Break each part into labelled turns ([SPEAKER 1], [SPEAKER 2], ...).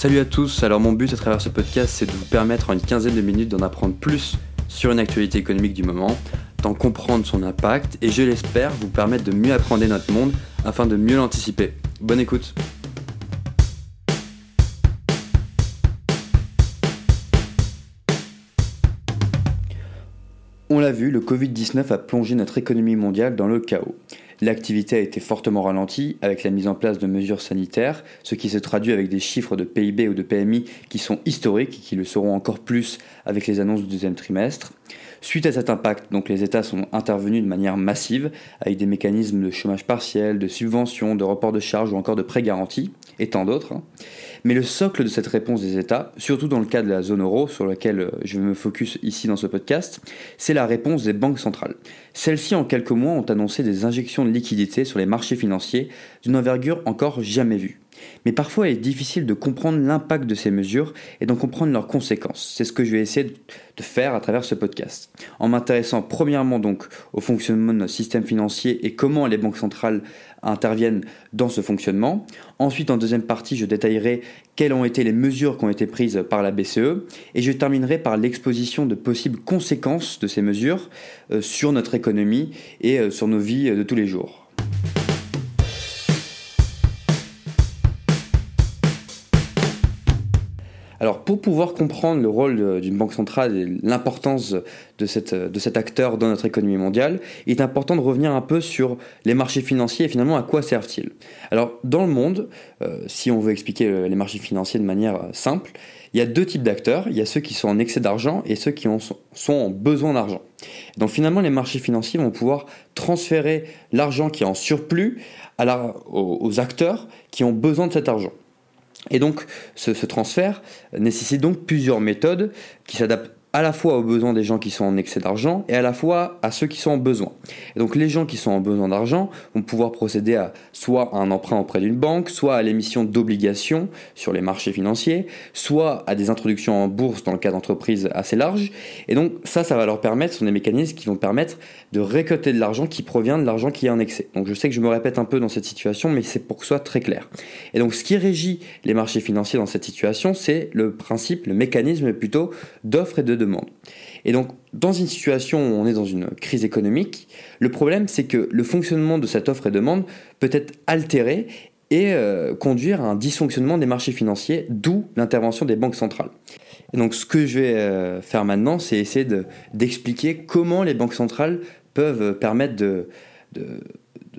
[SPEAKER 1] Salut à tous, alors mon but à travers ce podcast c'est de vous permettre en une quinzaine de minutes d'en apprendre plus sur une actualité économique du moment, d'en comprendre son impact et je l'espère vous permettre de mieux apprendre notre monde afin de mieux l'anticiper. Bonne écoute On l'a vu, le Covid-19 a plongé notre économie mondiale dans le chaos. L'activité a été fortement ralentie avec la mise en place de mesures sanitaires, ce qui se traduit avec des chiffres de PIB ou de PMI qui sont historiques et qui le seront encore plus avec les annonces du deuxième trimestre. Suite à cet impact, donc les États sont intervenus de manière massive avec des mécanismes de chômage partiel, de subventions, de report de charges ou encore de prêts garantis et tant d'autres. Hein. Mais le socle de cette réponse des États, surtout dans le cas de la zone euro, sur laquelle je vais me focus ici dans ce podcast, c'est la réponse des banques centrales. Celles-ci, en quelques mois, ont annoncé des injections de liquidités sur les marchés financiers d'une envergure encore jamais vue. Mais parfois, il est difficile de comprendre l'impact de ces mesures et d'en comprendre leurs conséquences. C'est ce que je vais essayer de faire à travers ce podcast. En m'intéressant premièrement donc au fonctionnement de notre système financier et comment les banques centrales interviennent dans ce fonctionnement. Ensuite, en deuxième partie, je détaillerai quelles ont été les mesures qui ont été prises par la BCE et je terminerai par l'exposition de possibles conséquences de ces mesures euh, sur notre économie et euh, sur nos vies de tous les jours. Alors pour pouvoir comprendre le rôle d'une banque centrale et l'importance de, cet acteur dans notre économie mondiale, il est important de revenir un peu sur les marchés financiers et finalement à quoi servent-ils? Alors dans le monde, euh, si on veut expliquer euh, les marchés financiers de manière euh, simple, il y a deux types d'acteurs. Il y a ceux qui sont en excès d'argent et ceux qui sont en besoin d'argent. Donc finalement, les marchés financiers vont pouvoir transférer l'argent qui est en surplus aux acteurs qui ont besoin de cet argent. Et donc, ce, transfert nécessite donc plusieurs méthodes qui s'adaptent à la fois aux besoins des gens qui sont en excès d'argent et à la fois à ceux qui sont en besoin. Et donc les gens qui sont en besoin d'argent vont pouvoir procéder à soit un emprunt auprès d'une banque, soit à l'émission d'obligations sur les marchés financiers, soit à des introductions en bourse dans le cas d'entreprises assez larges. Et donc ça, ça va leur permettre, ce sont des mécanismes qui vont permettre de récolter de l'argent qui provient de l'argent qui est en excès. Donc je sais que je me répète un peu dans cette situation, mais c'est pour que ce soit très clair. Et donc ce qui régit les marchés financiers dans cette situation, c'est le principe, le mécanisme plutôt d'offre et de demande. Et donc, dans une situation où on est dans une crise économique, le problème, c'est que le fonctionnement de cette offre et demande peut être altéré et euh, conduire à un dysfonctionnement des marchés financiers, d'où l'intervention des banques centrales. Et donc, ce que je vais euh, faire maintenant, c'est essayer d'expliquer comment les banques centrales peuvent permettre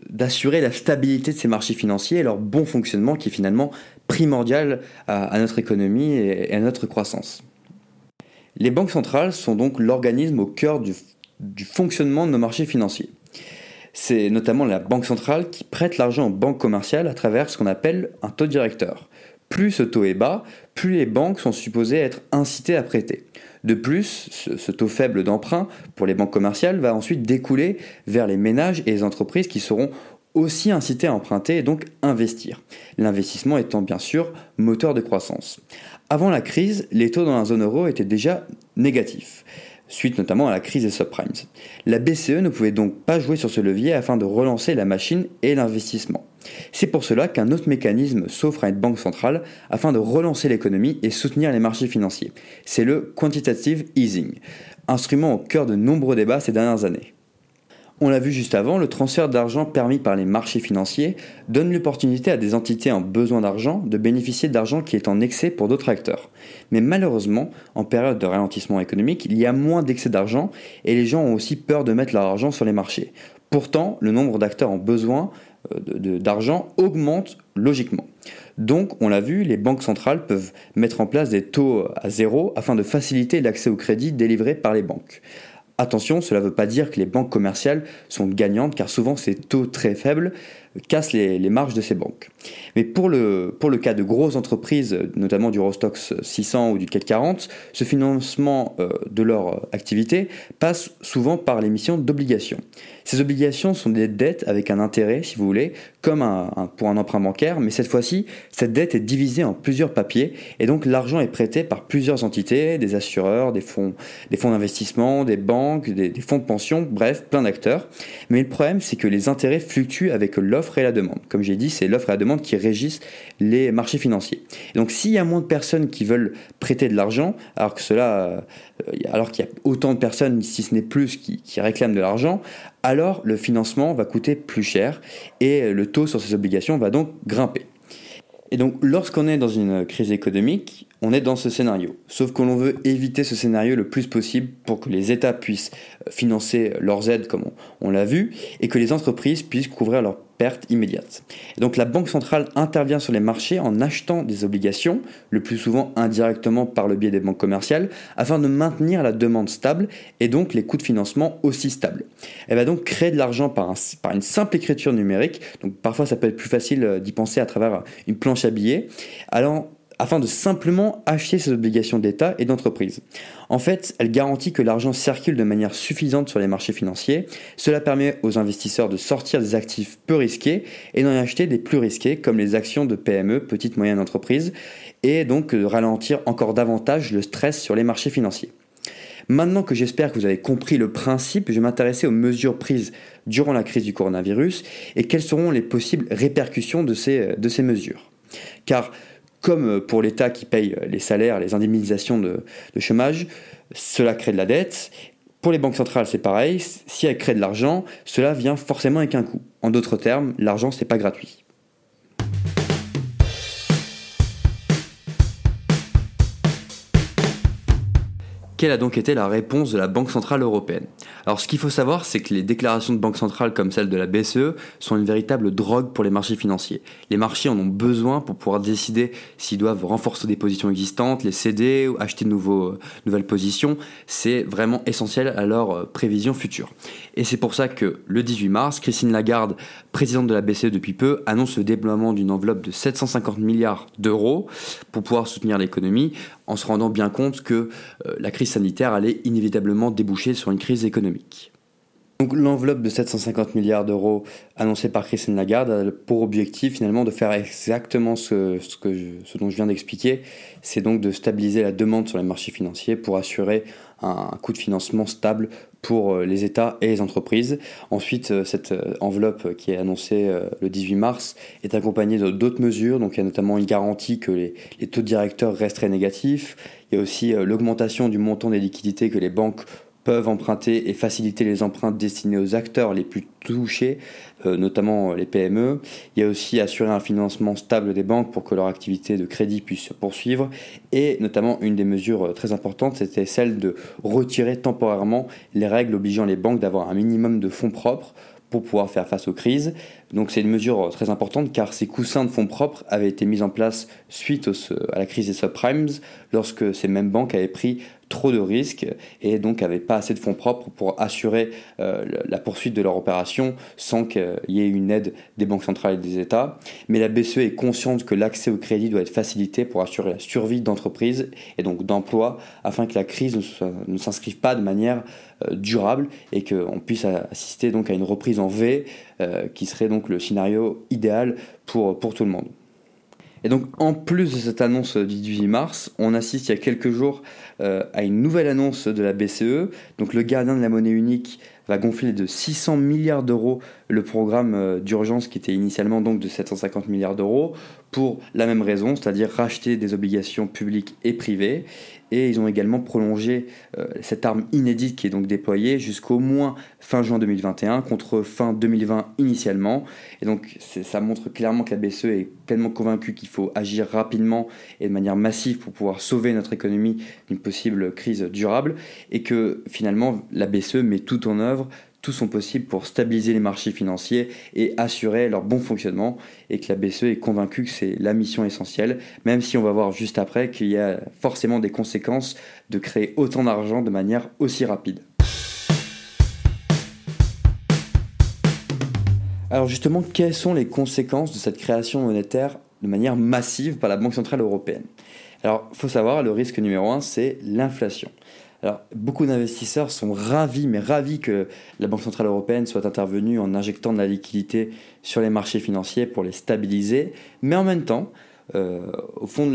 [SPEAKER 1] d'assurer la stabilité de ces marchés financiers et leur bon fonctionnement qui est finalement primordial à, notre économie et à notre croissance. Les banques centrales sont donc l'organisme au cœur du, fonctionnement de nos marchés financiers. C'est notamment la banque centrale qui prête l'argent aux banques commerciales à travers ce qu'on appelle un taux directeur. Plus ce taux est bas, plus les banques sont supposées être incitées à prêter. De plus, ce, taux faible d'emprunt pour les banques commerciales va ensuite découler vers les ménages et les entreprises qui seront aussi incitées à emprunter et donc investir. L'investissement étant bien sûr moteur de croissance. Avant la crise, les taux dans la zone euro étaient déjà négatifs, suite notamment à la crise des subprimes. La BCE ne pouvait donc pas jouer sur ce levier afin de relancer la machine et l'investissement. C'est pour cela qu'un autre mécanisme s'offre à une banque centrale afin de relancer l'économie et soutenir les marchés financiers. C'est le quantitative easing, instrument au cœur de nombreux débats ces dernières années. On l'a vu juste avant, le transfert d'argent permis par les marchés financiers donne l'opportunité à des entités en besoin d'argent de bénéficier d'argent qui est en excès pour d'autres acteurs. Mais malheureusement, en période de ralentissement économique, il y a moins d'excès d'argent et les gens ont aussi peur de mettre leur argent sur les marchés. Pourtant, le nombre d'acteurs en besoin euh, d'argent augmente logiquement. Donc, on l'a vu, les banques centrales peuvent mettre en place des taux à zéro afin de faciliter l'accès au crédit délivré par les banques. Attention, cela ne veut pas dire que les banques commerciales sont gagnantes, car souvent ces taux très faibles cassent les, marges de ces banques. Mais pour le, pour le cas de grosses entreprises, notamment du Rostox 600 ou du CAC 40, ce financement euh, de leur activité passe souvent par l'émission d'obligations. Ces obligations sont des dettes avec un intérêt, si vous voulez, comme un, pour un emprunt bancaire, mais cette fois-ci, cette dette est divisée en plusieurs papiers, et donc l'argent est prêté par plusieurs entités, des assureurs, des fonds, des fonds d'investissement, des banques, des, des fonds de pension, bref, plein d'acteurs. Mais le problème, c'est que les intérêts fluctuent avec l'offre l'offre et la demande. Comme j'ai dit, c'est l'offre et la demande qui régissent les marchés financiers. donc s'il y a moins de personnes qui veulent prêter de l'argent, alors que cela, euh, alors qu'il y a autant de personnes, si ce n'est plus, qui, réclament de l'argent, alors le financement va coûter plus cher et le taux sur ces obligations va donc grimper. Et donc, lorsqu'on est dans une crise économique, on est dans ce scénario. Sauf que l'on veut éviter ce scénario le plus possible pour que les États puissent financer leurs aides, comme on, l'a vu, et que les entreprises puissent couvrir leurs donc, la Banque centrale intervient sur les marchés en achetant des obligations, le plus souvent indirectement par le biais des banques commerciales, afin de maintenir la demande stable et donc les coûts de financement aussi stables. Elle va donc créer de l'argent par, une simple écriture numérique. Donc, parfois, ça peut être plus facile euh, d'y penser à travers une planche à billets. Alors, afin de simplement acheter ces obligations d'État et d'entreprise. En fait, elle garantit que l'argent circule de manière suffisante sur les marchés financiers. Cela permet aux investisseurs de sortir des actifs peu risqués et d'en acheter des plus risqués comme les actions de PME, petites moyennes entreprises, et donc de ralentir encore davantage le stress sur les marchés financiers. Maintenant que j'espère que vous avez compris le principe, je vais m'intéresser aux mesures prises durant la crise du coronavirus et quelles seront les possibles répercussions de ces, de ces mesures. Car comme pour l'État qui paye les salaires, les indemnisations de, chômage, cela crée de la dette. Pour les banques centrales, c'est pareil. Si elles créent de l'argent, cela vient forcément avec un coût. En d'autres termes, l'argent, c'est pas gratuit. Quelle a donc été la réponse de la Banque Centrale Européenne? Alors ce qu'il faut savoir, c'est que les déclarations de Banque Centrale comme celle de la BCE sont une véritable drogue pour les marchés financiers. Les marchés en ont besoin pour pouvoir décider s'ils doivent renforcer des positions existantes, les céder ou acheter de euh, nouvelles positions. C'est vraiment essentiel à leur euh, prévision future. Et c'est pour ça que le 18 mars, Christine Lagarde, présidente de la BCE depuis peu, annonce le déploiement d'une enveloppe de 750 milliards d'euros pour pouvoir soutenir l'économie en se rendant bien compte que euh, la crise sanitaire allait inévitablement déboucher sur une crise économique. L'enveloppe de 750 milliards d'euros annoncée par Christine Lagarde a pour objectif finalement de faire exactement ce, dont je viens d'expliquer, c'est donc de stabiliser la demande sur les marchés financiers pour assurer un, coût de financement stable pour euh, les États et les entreprises. Ensuite, euh, cette enveloppe qui est annoncée le 18 mars est accompagnée d'autres mesures, donc il y a notamment une garantie que les, taux directeurs resteraient négatifs, il y a aussi euh, l'augmentation du montant des liquidités que les banques peuvent emprunter et faciliter les emprunts destinées aux acteurs les plus touchés, euh, notamment les PME. Il y a aussi assurer un financement stable des banques pour que leur activité de crédit puisse se poursuivre. Et notamment, une des mesures euh, très importantes, c'était celle de retirer temporairement les règles obligeant les banques d'avoir un minimum de fonds propres pour pouvoir faire face aux crises. Donc c'est une mesure très importante car ces coussins de fonds propres avaient été mis en place suite à la crise des subprimes lorsque ces mêmes banques avaient pris trop de risques et donc n'avaient pas assez de fonds propres pour assurer euh, la poursuite de leur opération sans qu'il y ait une aide des banques centrales et des États. Mais la BCE est consciente que l'accès au crédit doit être facilité pour assurer la survie d'entreprises et donc d'emplois afin que la crise ne s'inscrive pas de manière euh, durable et qu'on puisse assister donc à une reprise en V euh, qui serait donc le scénario idéal pour, pour tout le monde. Et donc en plus de cette annonce du 18 mars, on assiste il y a quelques jours euh, à une nouvelle annonce de la BCE. Donc le gardien de la monnaie unique va gonfler de 600 milliards d'euros le programme d'urgence qui était initialement donc de 750 milliards d'euros pour la même raison, c'est-à-dire racheter des obligations publiques et privées et ils ont également prolongé euh, cette arme inédite qui est donc déployée jusqu'au moins fin juin 2021 contre fin 2020 initialement. Et donc ça montre clairement que la BCE est pleinement convaincue qu'il faut agir rapidement et de manière massive pour pouvoir sauver notre économie d'une possible crise durable et que finalement la BCE met tout en œuvre tout son possible pour stabiliser les marchés financiers et assurer leur bon fonctionnement et que la BCE est convaincue que c'est la mission essentielle, même si on va voir juste après qu'il y a forcément des conséquences de créer autant d'argent de manière aussi rapide. Alors justement, quelles sont les conséquences de cette création monétaire de manière massive par la Banque Centrale Européenne? Alors, il faut savoir, le risque numéro un, c'est l'inflation. Alors, beaucoup d'investisseurs sont ravis, mais ravis que la Banque Centrale Européenne soit intervenue en injectant de la liquidité sur les marchés financiers pour les stabiliser, mais en même temps, euh, au fond de,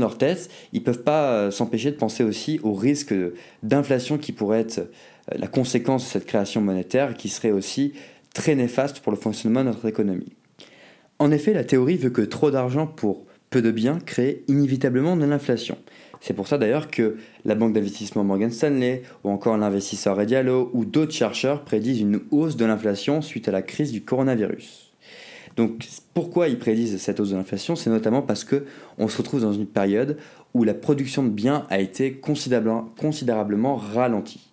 [SPEAKER 1] leur, tête, ils ne peuvent pas euh, s'empêcher de penser aussi au risque d'inflation qui pourrait être euh, la conséquence de cette création monétaire, qui serait aussi très néfaste pour le fonctionnement de notre économie. En effet, la théorie veut que trop d'argent pour peu de biens crée inévitablement de l'inflation. C'est pour ça d'ailleurs que la banque d'investissement Morgan Stanley ou encore l'investisseur Redialo ou d'autres chercheurs prédisent une hausse de l'inflation suite à la crise du coronavirus. Donc pourquoi ils prédisent cette hausse de l'inflation? C'est notamment parce que on se retrouve dans une période où la production de biens a été considérablement, considérablement ralentie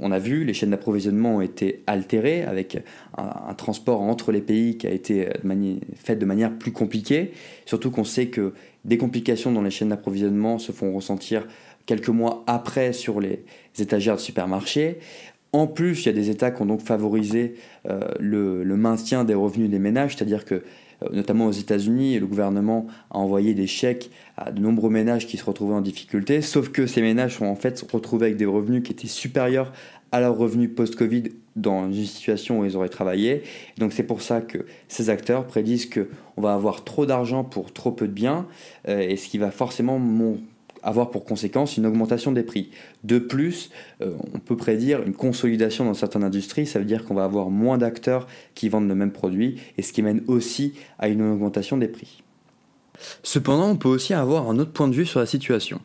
[SPEAKER 1] on a vu, les chaînes d'approvisionnement ont été altérées avec un, transport entre les pays qui a été fait de manière plus compliquée. Surtout qu'on sait que des complications dans les chaînes d'approvisionnement se font ressentir quelques mois après sur les étagères de supermarchés. En plus, il y a des États qui ont donc favorisé euh, le, maintien des revenus des ménages, c'est-à-dire que euh, notamment aux États-Unis, le gouvernement a envoyé des chèques à de nombreux ménages qui se retrouvaient en difficulté, sauf que ces ménages sont en fait retrouvés avec des revenus qui étaient supérieurs à leurs revenus post-Covid dans une situation où ils auraient travaillé. Donc c'est pour ça que ces acteurs prédisent qu'on va avoir trop d'argent pour trop peu de biens, euh, et ce qui va forcément avoir pour conséquence une augmentation des prix. De plus, euh, on peut prédire une consolidation dans certaines industries, ça veut dire qu'on va avoir moins d'acteurs qui vendent le même produit, et ce qui mène aussi à une augmentation des prix. Cependant, on peut aussi avoir un autre point de vue sur la situation.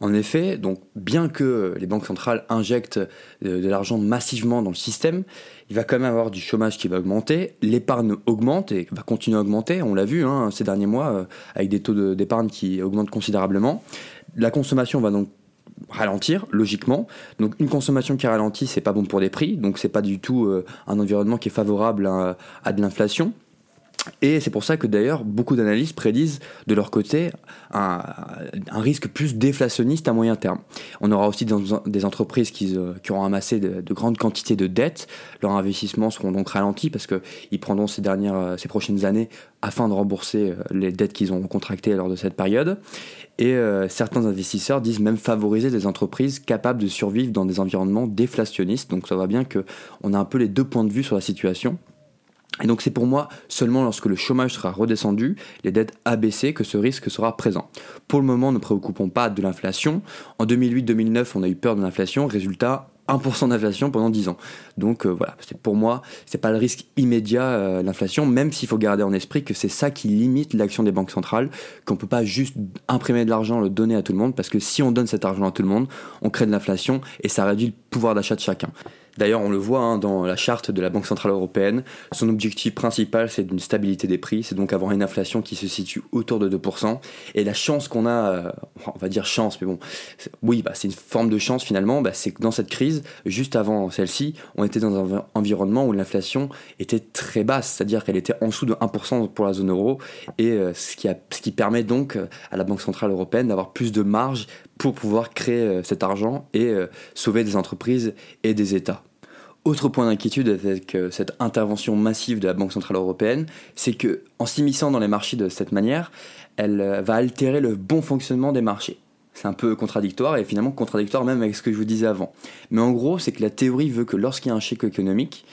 [SPEAKER 1] En effet, donc bien que les banques centrales injectent de, l'argent massivement dans le système, il va quand même avoir du chômage qui va augmenter, l'épargne augmente et va continuer à augmenter, on l'a vu hein, ces derniers mois euh, avec des taux d'épargne qui augmentent considérablement. La consommation va donc ralentir logiquement. Donc une consommation qui ralentit, c'est pas bon pour les prix, donc c'est pas du tout euh, un environnement qui est favorable à de l'inflation. Et c'est pour ça que d'ailleurs beaucoup d'analystes prédisent de leur côté un, risque plus déflationniste à moyen terme. On aura aussi des entreprises qui, euh, auront amassé de, grandes quantités de dettes. Leurs investissements seront donc ralentis parce qu'ils prendront ces, dernières, euh, ces prochaines années afin de rembourser euh, les dettes qu'ils ont contractées lors de cette période. Et certains investisseurs disent même favoriser des entreprises capables de survivre dans des environnements déflationnistes. Donc ça va bien qu'on a un peu les deux points de vue sur la situation. Et donc c'est pour moi seulement lorsque le chômage sera redescendu, les dettes abaissées, que ce risque sera présent. Pour le moment, ne préoccupons pas de l'inflation. En 2008-2009, on a eu peur de l'inflation. Résultat, 1% d'inflation pendant 10 ans. Donc euh, voilà, pour moi, c'est pas le risque immédiat euh, l'inflation, même s'il faut garder en esprit que c'est ça qui limite l'action des banques centrales, qu'on peut pas juste imprimer de l'argent, le donner à tout le monde, parce que si on donne cet argent à tout le monde, on crée de l'inflation et ça réduit le pouvoir d'achat de chacun. D'ailleurs, on le voit hein, dans la charte de la Banque Centrale Européenne, son objectif principal c'est une stabilité des prix, c'est donc avoir une inflation qui se situe autour de 2%. Et la chance qu'on a, euh, on va dire chance, mais bon, oui, bah, c'est une forme de chance finalement, bah, c'est que dans cette crise, juste avant celle-ci, on était dans un environnement où l'inflation était très basse, c'est-à-dire qu'elle était en dessous de 1% pour la zone euro, et euh, ce, qui permet donc euh, à la Banque Centrale Européenne d'avoir plus de marge pour pouvoir créer cet argent et sauver des entreprises et des États. Autre point d'inquiétude avec euh, cette intervention massive de la Banque Centrale Européenne, c'est que en s'immisçant dans les marchés de cette manière, elle euh, va altérer le bon fonctionnement des marchés. C'est un peu contradictoire et finalement contradictoire même avec ce que je vous disais avant. Mais en gros, c'est que la théorie veut que lorsqu'il y a un choc économique,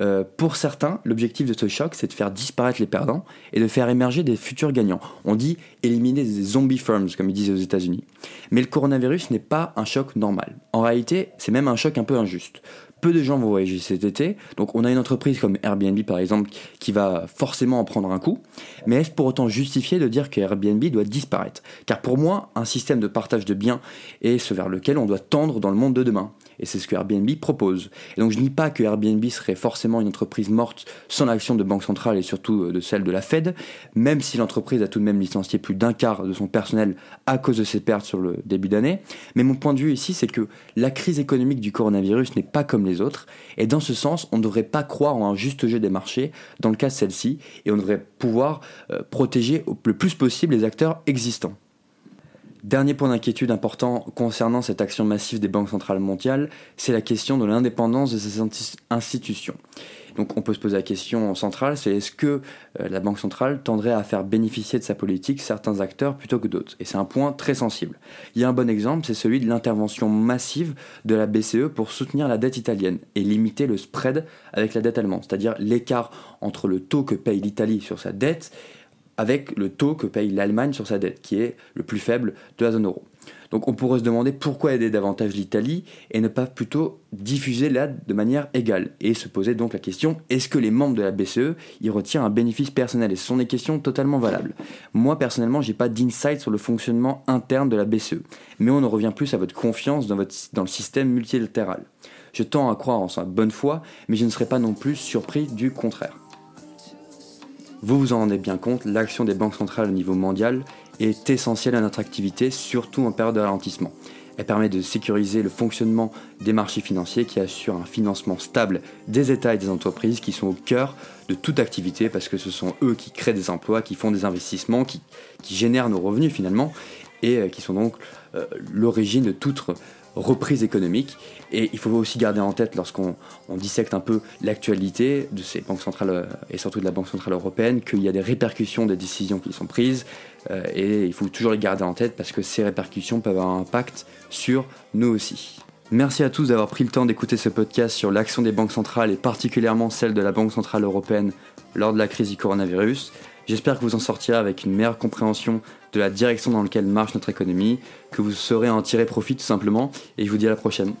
[SPEAKER 1] euh, pour certains, l'objectif de ce choc, c'est de faire disparaître les perdants et de faire émerger des futurs gagnants. On dit éliminer des zombie firms, comme ils disent aux États-Unis. Mais le coronavirus n'est pas un choc normal. En réalité, c'est même un choc un peu injuste peu de gens vont voyager cet été. Donc on a une entreprise comme Airbnb par exemple qui va forcément en prendre un coup. Mais est-ce pour autant justifié de dire que Airbnb doit disparaître? Car pour moi, un système de partage de biens est ce vers lequel on doit tendre dans le monde de demain. Et c'est ce que Airbnb propose. Et donc je dis pas que Airbnb serait forcément une entreprise morte sans l'action de banque centrale et surtout euh, de celle de la Fed, même si l'entreprise a tout de même licencié plus d'un quart de son personnel à cause de ses pertes sur le début d'année. Mais mon point de vue ici, c'est que la crise économique du coronavirus n'est pas comme les autres. Et dans ce sens, on ne devrait pas croire en un juste jeu des marchés dans le cas de celle-ci. Et on devrait pouvoir euh, protéger le plus possible les acteurs existants. Dernier point d'inquiétude important concernant cette action massive des banques centrales mondiales, c'est la question de l'indépendance de ces institutions. Donc on peut se poser la question centrale, c'est est-ce que euh, la Banque centrale tendrait à faire bénéficier de sa politique certains acteurs plutôt que d'autres? Et c'est un point très sensible. Il y a un bon exemple, c'est celui de l'intervention massive de la BCE pour soutenir la dette italienne et limiter le spread avec la dette allemande, c'est-à-dire l'écart entre le taux que paye l'Italie sur sa dette avec le taux que paye l'Allemagne sur sa dette, qui est le plus faible de la zone euro. Donc on pourrait se demander pourquoi aider davantage l'Italie et ne pas plutôt diffuser l'aide de manière égale et se poser donc la question est-ce que les membres de la BCE y retirent un bénéfice personnel? Et ce sont des questions totalement valables. Moi personnellement, j'ai pas d'insight sur le fonctionnement interne de la BCE, mais on en revient plus à votre confiance dans, dans le système multilatéral. Je tends à croire en sa bonne foi, mais je ne serais pas non plus surpris du contraire. Vous vous en rendez bien compte, l'action des banques centrales au niveau mondial est essentielle à notre activité, surtout en période de ralentissement. Elle permet de sécuriser le fonctionnement des marchés financiers qui assurent un financement stable des États et des entreprises qui sont au cœur de toute activité parce que ce sont eux qui créent des emplois, qui font des investissements, qui, génèrent nos revenus finalement et euh, qui sont donc euh, l'origine de toute reprise économique. Et il faut aussi garder en tête, lorsqu'on dissecte un peu l'actualité de ces banques centrales euh, et surtout de la Banque centrale européenne, qu'il y a des répercussions des décisions qui sont prises. Euh, et il faut toujours les garder en tête parce que ces répercussions peuvent avoir un impact sur nous aussi. Merci à tous d'avoir pris le temps d'écouter ce podcast sur l'action des banques centrales et particulièrement celle de la Banque centrale européenne lors de la crise du coronavirus. J'espère que vous en sortirez avec une meilleure compréhension de la direction dans laquelle marche notre économie, que vous saurez en tirer profit tout simplement, et je vous dis à la prochaine.